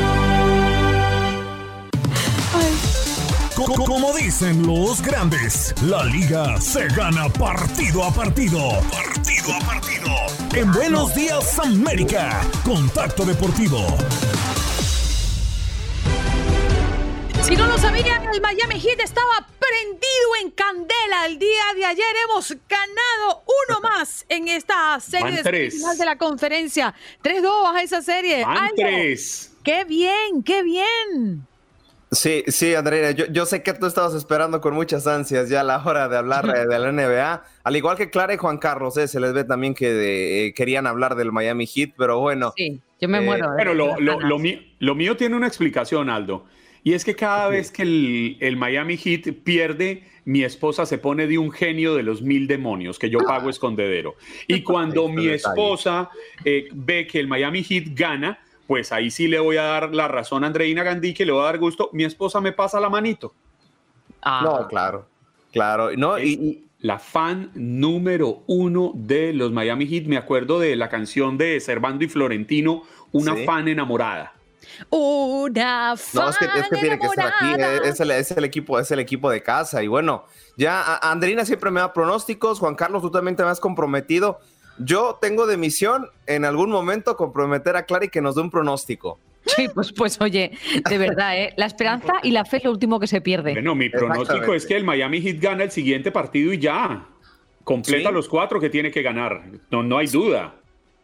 Como dicen los grandes, la liga se gana partido a partido. Partido a partido. En Buenos Días América, Contacto Deportivo. Si no lo sabían, el Miami Heat estaba prendido en candela. El día de ayer hemos ganado uno más en esta serie de final de la conferencia. 3-2 a esa serie. tres. ¡Qué bien, qué bien! Sí, sí, Andrea, yo, sé que tú estabas esperando con muchas ansias ya la hora de hablar eh, de la NBA, al igual que Clara y Juan Carlos, eh, se les ve también que eh, querían hablar del Miami Heat, pero bueno. Sí, yo me muero. Pero lo, mío, lo mío tiene una explicación, Aldo, Y es que cada vez que el, el, Miami Heat pierde, mi esposa se pone de un genio de los mil demonios que yo pago escondedero. Y cuando mi esposa eh, ve que el Miami Heat gana, pues ahí sí le voy a dar la razón a Andreina Gandhi, que le voy a dar gusto. Mi esposa me pasa la manito. Ah. No, claro, claro. No, y, la fan número uno de los Miami Heat. Me acuerdo de la canción de Servando y Florentino, Una fan enamorada. Una fan No, es que, tiene que estar aquí. Es el, equipo, es el equipo de casa. Y bueno, ya Andrina siempre me da pronósticos. Juan Carlos, tú también te has comprometido. Yo tengo de misión en algún momento comprometer a Clary que nos dé un pronóstico. Sí, pues, pues oye, de verdad, ¿eh? la esperanza y la fe es lo último que se pierde. Bueno, mi pronóstico es que el Miami Heat gana el siguiente partido y ya. Completa los cuatro que tiene que ganar. No, no hay duda.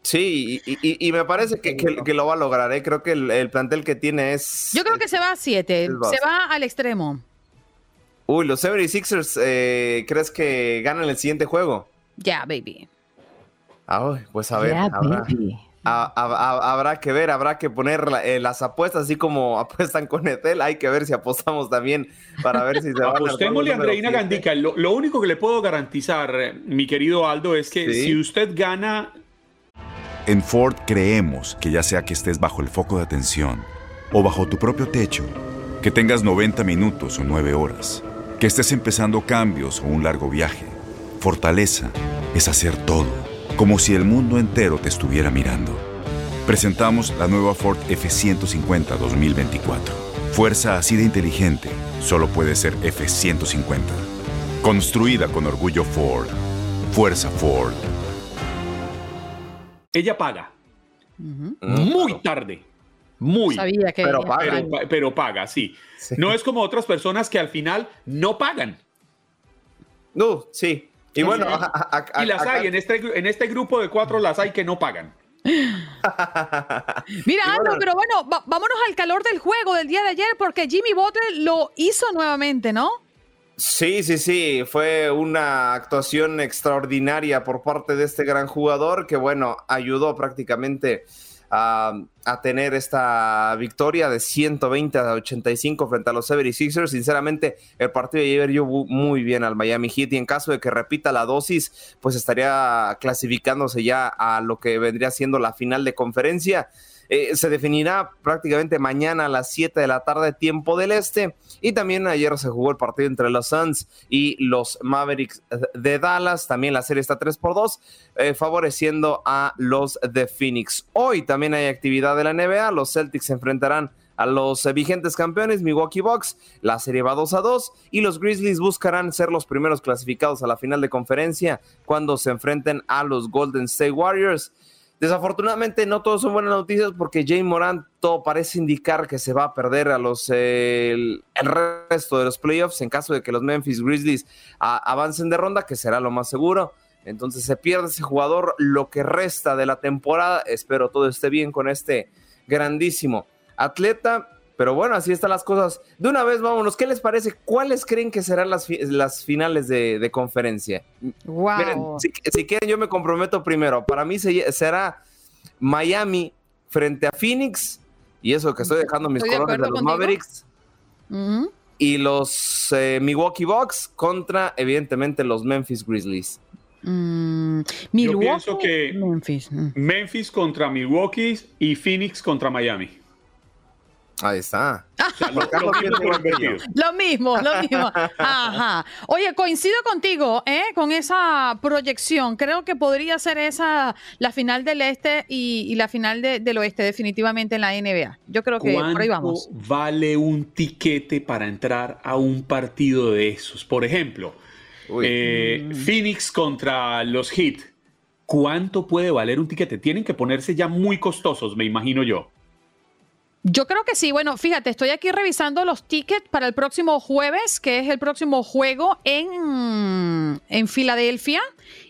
Sí, y, me parece que, lo va a lograr. ¿eh? Creo que el, plantel que tiene es. Yo creo que se va a siete. Se va al extremo. Uy, los 76ers, eh, ¿crees que ganan el siguiente juego? Ya, baby. Ah, pues a ver. habrá que ver, habrá que poner eh, las apuestas, así como apuestan con Etel, hay que ver si apostamos también para ver si se va Apostémosle a Andreina Gandica. Lo, lo, único que le puedo garantizar, eh, mi querido Aldo, es que si usted gana. En Ford creemos que ya sea que estés bajo el foco de atención o bajo tu propio techo, que tengas 90 minutos o 9 horas, que estés empezando cambios o un largo viaje, fortaleza es hacer todo como si el mundo entero te estuviera mirando. Presentamos la nueva Ford F150 2024. Fuerza así de inteligente solo puede ser F150. Construida con orgullo Ford. Fuerza Ford. Ella paga. Muy tarde. Muy. Sabía que pero paga. Pero, paga, sí. No es como otras personas que al final no pagan. No, sí. Y bueno, y las hay, en este, en este grupo de cuatro las hay que no pagan. Mira, pero bueno, vámonos al calor del juego del día de ayer porque Jimmy Butler lo hizo nuevamente, ¿no? Sí, sí, sí, fue una actuación extraordinaria por parte de este gran jugador que, bueno, ayudó prácticamente a, tener esta victoria de 120 a 85 frente a los 76ers. Sinceramente, el partido de ayer yo muy bien al Miami Heat y en caso de que repita la dosis, pues estaría clasificándose ya a lo que vendría siendo la final de conferencia. Eh, se definirá prácticamente mañana a las 7 de la tarde, tiempo del este. Y también ayer se jugó el partido entre los Suns y los Mavericks de Dallas. También la serie está 3 por 2, eh, favoreciendo a los de Phoenix. Hoy también hay actividad de la NBA. Los Celtics se enfrentarán a los vigentes campeones Milwaukee Bucks. La serie va 2 a 2 y los Grizzlies buscarán ser los primeros clasificados a la final de conferencia cuando se enfrenten a los Golden State Warriors. Desafortunadamente no todos son buenas noticias porque Jay Morant todo parece indicar que se va a perder a los el, resto de los playoffs en caso de que los Memphis Grizzlies avancen de ronda, que será lo más seguro. Entonces se pierde ese jugador lo que resta de la temporada. Espero todo esté bien con este grandísimo atleta. Pero bueno, así están las cosas. De una vez, vámonos. ¿Qué les parece? ¿Cuáles creen que serán las, las finales de, conferencia? Wow. si, quieren, yo me comprometo primero. Para mí será Miami frente a Phoenix. Y eso que estoy dejando mis colores de, los Mavericks. Y los eh, Milwaukee Bucks contra, evidentemente, los Memphis Grizzlies. Mm, yo pienso que Memphis. Mm. Memphis contra Milwaukee y Phoenix contra Miami. Ahí está. lo, mismo, lo mismo, Ajá. Oye, coincido contigo, ¿eh? Con esa proyección. Creo que podría ser esa la final del este y, la final del oeste, definitivamente en la NBA. Yo creo que por ahí vamos. vale un tiquete para entrar a un partido de esos? Por ejemplo, eh, mm. Phoenix contra los Heat. ¿Cuánto puede valer un tiquete? Tienen que ponerse ya muy costosos, me imagino yo. Yo creo que sí. Bueno, fíjate, estoy aquí revisando los tickets para el próximo jueves, que es el próximo juego en, en Filadelfia.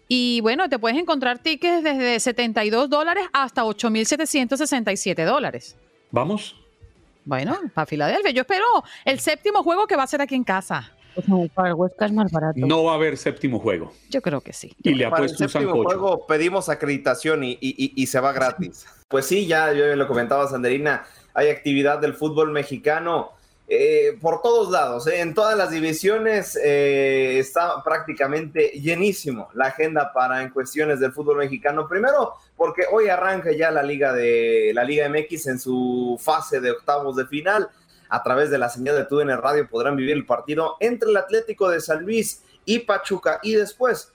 Y bueno, te puedes encontrar tickets desde 72 dólares hasta 8.767 dólares. ¿Vamos? Bueno, para Filadelfia. Yo espero el séptimo juego que va a ser aquí en casa. para el Huesca es más barato. No va a haber séptimo juego. Yo creo que sí. Y le apuesto el séptimo juego pedimos acreditación y, y, se va gratis. Pues sí, ya yo lo comentaba Sanderina hay actividad del fútbol mexicano. eh, por todos lados, ¿eh? en todas las divisiones eh, está prácticamente llenísimo la agenda para en cuestiones del fútbol mexicano. Primero, porque hoy arranca ya la Liga de la Liga MX en su fase de octavos de final. A través de la señal de TUDN Radio podrán vivir el partido entre el Atlético de San Luis y Pachuca. Y después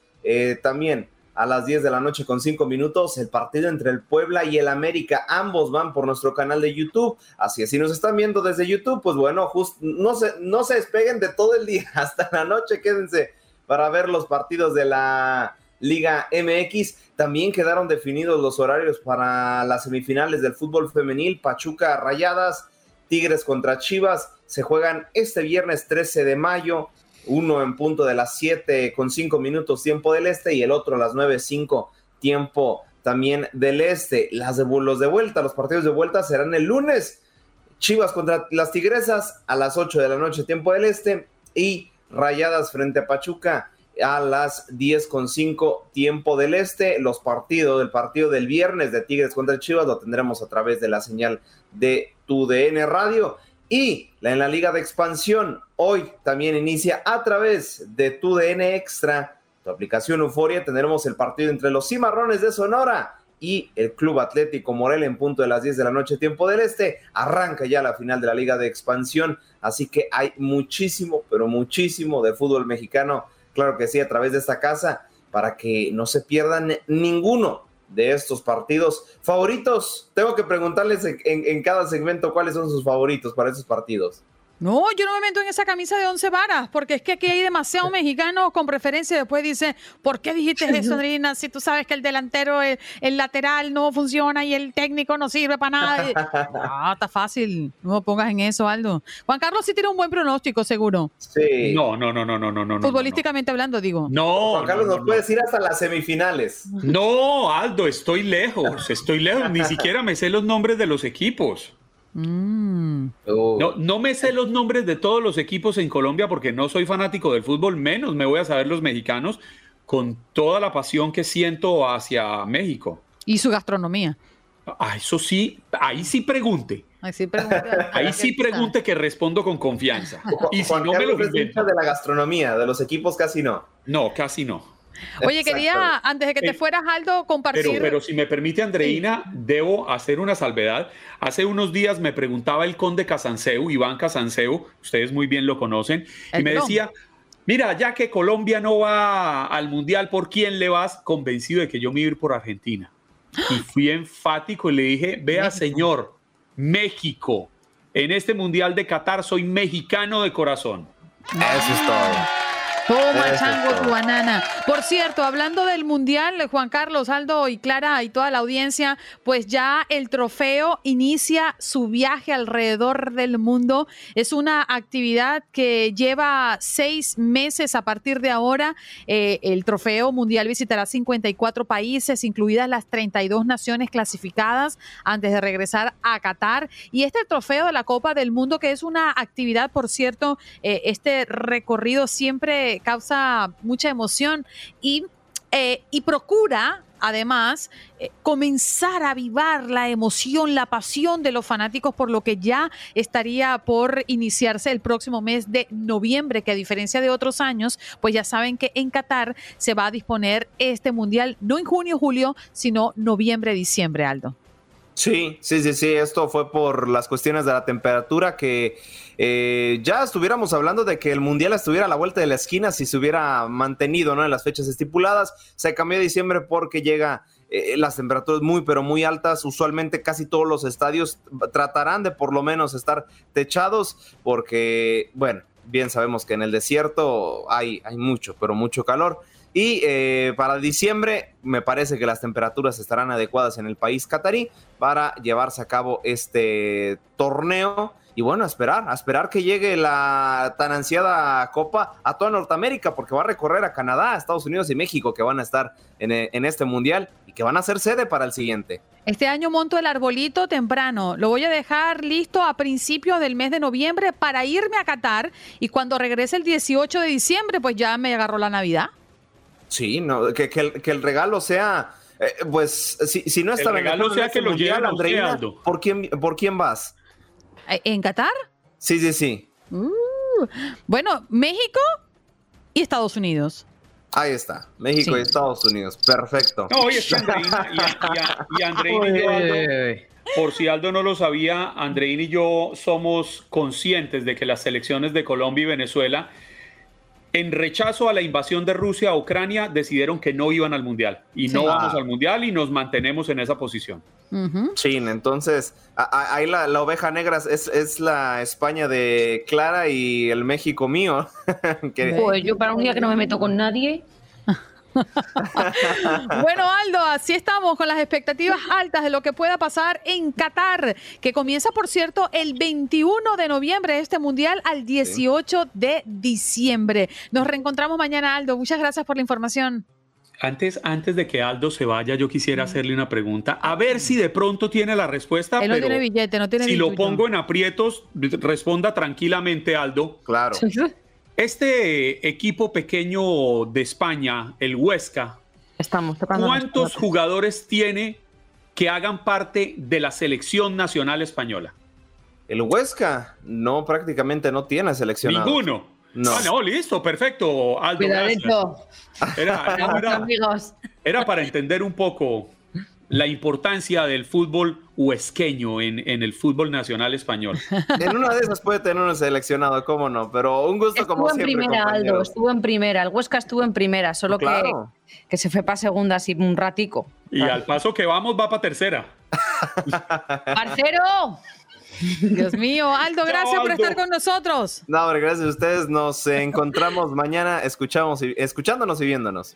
también a las 10 de la noche con 5 minutos el partido entre el Puebla y el América. Ambos van por nuestro canal de YouTube. Así es, si nos están viendo desde YouTube, pues bueno, no, se, no se despeguen de todo el día hasta la noche. Quédense para ver los partidos de la Liga MX. También quedaron definidos los horarios para las semifinales del fútbol femenil. Pachuca Rayadas, Tigres contra Chivas. Se juegan este viernes 13 de mayo uno en punto de las 7 con 5 minutos tiempo del este y el otro a las 9, 5 tiempo también del este. Las de, los de vuelta, los partidos de vuelta serán el lunes. Chivas contra las Tigresas a las 8 de la noche tiempo del este y Rayadas frente a Pachuca a las 10 con 5 tiempo del este. Los partidos, del partido del viernes de Tigres contra Chivas lo tendremos a través de la señal de tu DN Radio. Y en la Liga de Expansión, hoy también inicia a través de tu DN Extra, tu aplicación Euforia. Tendremos el partido entre los Cimarrones de Sonora y el Club Atlético Morelia en punto de las 10 de la noche, tiempo del este. Arranca ya la final de la Liga de Expansión. Así que hay muchísimo, pero muchísimo de fútbol mexicano. Claro que sí, a través de esta casa, para que no se pierdan ninguno de estos partidos. ¿Favoritos? Tengo que preguntarles en, cada segmento cuáles son sus favoritos para esos partidos. No, yo no me meto en esa camisa de once varas, porque es que aquí hay demasiados mexicanos con preferencia. Después dice, ¿por qué dijiste eso, Andrina? Si tú sabes que el delantero, el, lateral no funciona y el técnico no sirve para nada. Ah, está fácil. No pongas en eso, Aldo. Juan Carlos sí tiene un buen pronóstico, seguro. Sí. No, no, no, no, no, no. Futbolísticamente hablando, digo. No. Juan Carlos nos puede decir hasta las semifinales. No, Aldo, estoy lejos, estoy lejos. Ni siquiera me sé los nombres de los equipos. Mm. No, no me sé los nombres de todos los equipos en Colombia porque no soy fanático del fútbol, menos me voy a saber los mexicanos con toda la pasión que siento hacia México. Y su gastronomía. Ah, eso sí, ahí sí pregunte. Ahí sí pregunte, ahí sí pregunte que respondo con confianza. Y si no me lo invento. de la gastronomía, de los equipos casi no. No, casi no. Oye, quería, antes de que te eh, fueras, Aldo, compartir. Pero, pero si me permite, Andreina, debo hacer una salvedad. Hace unos días me preguntaba el conde Casanseu, Iván Casanseu, ustedes muy bien lo conocen, y me decía. Mira, ya que Colombia no va al Mundial, ¿por quién le vas? Convencido de que yo me iba a ir por Argentina. Y fui enfático y le dije, vea señor, México, en este Mundial de Qatar soy mexicano de corazón. Eso es todo. Toma, chango, tu banana. Por cierto, hablando del Mundial, Juan Carlos, Aldo y Clara y toda la audiencia, pues ya el trofeo inicia su viaje alrededor del mundo. Es una actividad que lleva seis meses a partir de ahora. Eh, el trofeo mundial visitará 54 países, incluidas las 32 naciones clasificadas, antes de regresar a Qatar. Y este trofeo de la Copa del Mundo, que es una actividad, por cierto, eh, este recorrido siempre causa mucha emoción y, eh, y procura además eh, comenzar a avivar la emoción, la pasión de los fanáticos por lo que ya estaría por iniciarse el próximo mes de noviembre, que a diferencia de otros años, pues ya saben que en Qatar se va a disponer este mundial no en junio, julio, sino noviembre, diciembre, Aldo. Sí, sí, sí, sí, esto fue por las cuestiones de la temperatura que eh, ya estuviéramos hablando de que el Mundial estuviera a la vuelta de la esquina si se hubiera mantenido ¿no? en las fechas estipuladas. Se cambió a diciembre porque llega eh, las temperaturas muy, pero muy altas. Usualmente casi todos los estadios tratarán de por lo menos estar techados porque, bueno, bien sabemos que en el desierto hay, hay mucho, pero mucho calor. Y eh, para diciembre me parece que las temperaturas estarán adecuadas en el país catarí para llevarse a cabo este torneo. Y bueno, a esperar, a esperar que llegue la tan ansiada Copa a toda Norteamérica, porque va a recorrer a Canadá, Estados Unidos y México, que van a estar en, en este mundial y que van a ser sede para el siguiente. Este año monto el arbolito temprano. Lo voy a dejar listo a principios del mes de noviembre para irme a Qatar y cuando regrese el 18 de diciembre, pues ya me agarró la Navidad. Sí, no, que, el, regalo sea, eh, pues, si, no está el regalo sea que lo lleven Andreina, ¿por quién, ¿por quién vas? ¿En Qatar? Sí, sí, sí. Uh, bueno, México y Estados Unidos. Ahí está, México Sí. y Estados Unidos. Perfecto. No, que Andreina y, y- y Andreina y yo, Aldo, por si Aldo no lo sabía, Andreina y yo somos conscientes de que las selecciones de Colombia y Venezuela, en rechazo a la invasión de Rusia a Ucrania, decidieron que no iban al Mundial. Y no Sí. vamos Ah. al Mundial y nos mantenemos en esa posición. Chin, entonces, a- a- ahí la, la oveja negra es, es la España de Clara y el México mío. Que- Pues yo para un día que no me meto con nadie. Bueno, Aldo, así estamos con las expectativas altas de lo que pueda pasar en Qatar, que comienza, por cierto, el 21 de noviembre este mundial al 18 de diciembre. Nos reencontramos mañana, Aldo. Muchas gracias por la información. Antes, antes de que Aldo se vaya, yo quisiera hacerle una pregunta. A ver si de pronto tiene la respuesta. Él no pero tiene billete, no tiene Si lo pongo en aprietos, responda tranquilamente, Aldo. Claro. Este equipo pequeño de España, el Huesca, Estamos. ¿cuántos jugadores tiene que hagan parte de la selección nacional española? El Huesca no, prácticamente no tiene seleccionado. Ninguno. No. Ah, no, listo, perfecto, Aldo. Cuidadito. Era, era para entender un poco la importancia del fútbol huesqueño en, en el fútbol nacional español. En una de esas puede tener un seleccionado, cómo no, pero un gusto como Estuvo en siempre. primera, Aldo, estuvo en primera. El Huesca estuvo en primera, solo que- Claro. que, se fue para segunda así un ratico. Y al paso que vamos, va para tercera. ¡Parcero! Dios mío, Aldo, gracias por Aldo. estar con nosotros. No, gracias a ustedes. Nos encontramos mañana escuchamos y, escuchándonos y viéndonos.